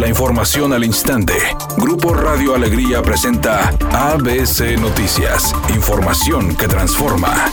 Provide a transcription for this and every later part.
La información al instante. Grupo Radio Alegría presenta ABC Noticias. Información que transforma.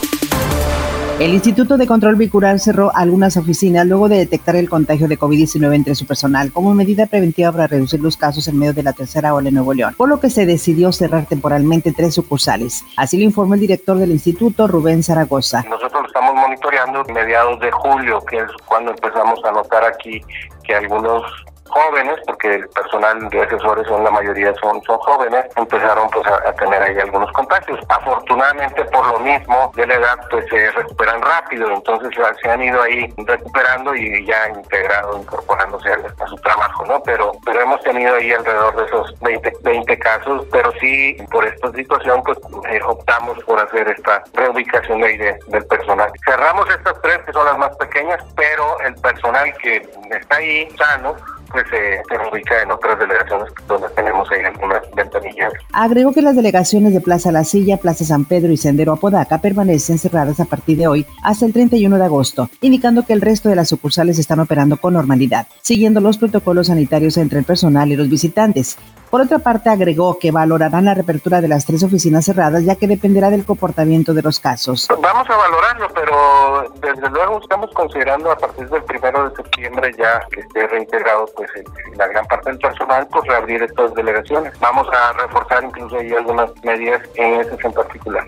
El Instituto de Control Vehicular cerró algunas oficinas luego de detectar el contagio de COVID-19 entre su personal como medida preventiva para reducir los casos en medio de la tercera ola en Nuevo León, por lo que se decidió cerrar temporalmente tres sucursales. Así lo informó el director del instituto, Rubén Zaragoza. Nosotros estamos monitoreando mediados de julio, que es cuando empezamos a notar aquí que algunos jóvenes, porque el personal de asesores son la mayoría son, son jóvenes, empezaron pues a, tener ahí algunos contagios. Afortunadamente por lo mismo de la edad pues se recuperan rápido, entonces se han ido ahí recuperando y ya integrado, incorporándose a, su trabajo, ¿no? Pero, pero hemos tenido ahí alrededor de esos 20, 20 casos, pero sí por esta situación pues eh, optamos por hacer esta reubicación de, del personal. Cerramos estas tres que son las más pequeñas, pero el personal que está ahí sano pues se, ubica en otras delegaciones donde tenemos ahí algunas ventanillas. Agregó que las delegaciones de Plaza La Silla, Plaza San Pedro y Sendero Apodaca permanecen cerradas a partir de hoy hasta el 31 de agosto, indicando que el resto de las sucursales están operando con normalidad, siguiendo los protocolos sanitarios entre el personal y los visitantes. Por otra parte, agregó que valorarán la reapertura de las tres oficinas cerradas, ya que dependerá del comportamiento de los casos. Vamos a valorarlo, pero desde luego estamos considerando a partir del primero de septiembre ya que esté reintegrado pues la gran parte del personal, pues reabrir estas delegaciones. Vamos a reforzar incluso ahí algunas medidas en ese en particular.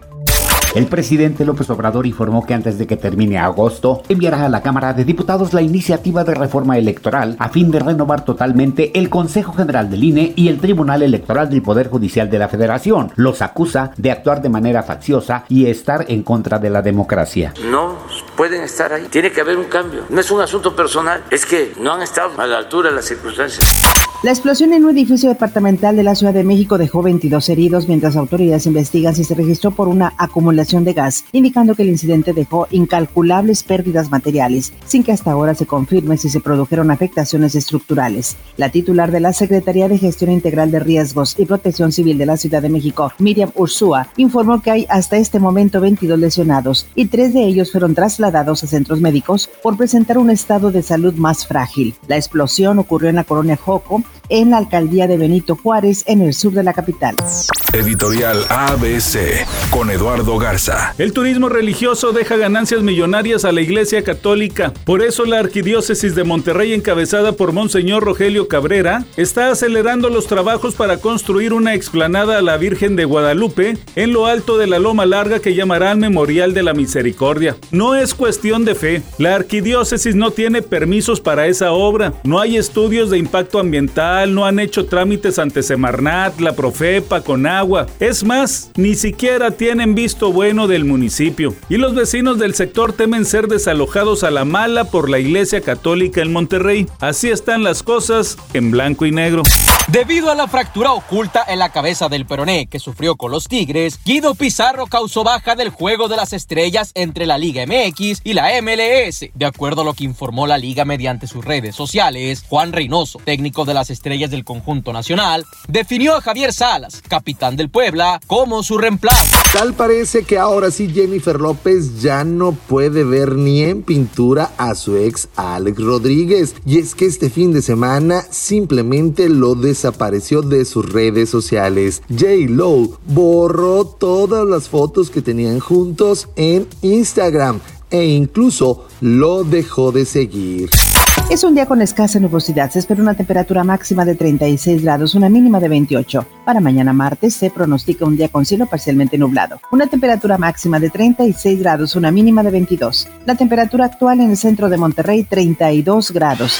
El presidente López Obrador informó que antes de que termine agosto enviará a la Cámara de Diputados la iniciativa de reforma electoral a fin de renovar totalmente el Consejo General del INE y el Tribunal Electoral del Poder Judicial de la Federación. Los acusa de actuar de manera facciosa y estar en contra de la democracia. No pueden estar ahí. Tiene que haber un cambio. No es un asunto personal, es que no han estado a la altura de las circunstancias. La explosión en un edificio departamental de la Ciudad de México dejó 22 heridos mientras autoridades investigan si se registró por una acumulación de gas, indicando que el incidente dejó incalculables pérdidas materiales, sin que hasta ahora se confirme si se produjeron afectaciones estructurales. La titular de la Secretaría de Gestión Integral de Riesgos y Protección Civil de la Ciudad de México, Miriam Ursúa, informó que hay hasta este momento 22 lesionados y tres de ellos fueron trasladados a centros médicos por presentar un estado de salud más frágil. La explosión ocurrió en la colonia Joco, en la alcaldía de Benito Juárez, en el sur de la capital. Editorial ABC con Eduardo Garza. El turismo religioso deja ganancias millonarias a la Iglesia Católica. Por eso la Arquidiócesis de Monterrey, encabezada por Monseñor Rogelio Cabrera, está acelerando los trabajos para construir una explanada a la Virgen de Guadalupe en lo alto de la Loma Larga que llamarán Memorial de la Misericordia. No es cuestión de fe. La Arquidiócesis no tiene permisos para esa obra. No hay estudios de impacto ambiental no han hecho trámites ante Semarnat, la Profepa, con Es más, ni siquiera tienen visto bueno del municipio. Y los vecinos del sector temen ser desalojados a la mala por la Iglesia Católica en Monterrey. Así están las cosas en blanco y negro. Debido a la fractura oculta en la cabeza del peroné que sufrió con los Tigres, Guido Pizarro causó baja del juego de las estrellas entre la Liga MX y la MLS. De acuerdo a lo que informó la liga mediante sus redes sociales, Juan Reynoso, técnico de las estrellas del conjunto nacional, definió a Javier Salas, capitán del Puebla, como su reemplazo. Tal parece que ahora sí Jennifer López ya no puede ver ni en pintura a su ex Alex Rodríguez. Y es que este fin de semana simplemente lo des desapareció de sus redes sociales. J. Lo borró todas las fotos que tenían juntos en Instagram e incluso lo dejó de seguir. Es un día con escasa nubosidad. Se espera una temperatura máxima de 36 grados, una mínima de 28. Para mañana martes se pronostica un día con cielo parcialmente nublado. Una temperatura máxima de 36 grados, una mínima de 22. La temperatura actual en el centro de Monterrey, 32 grados.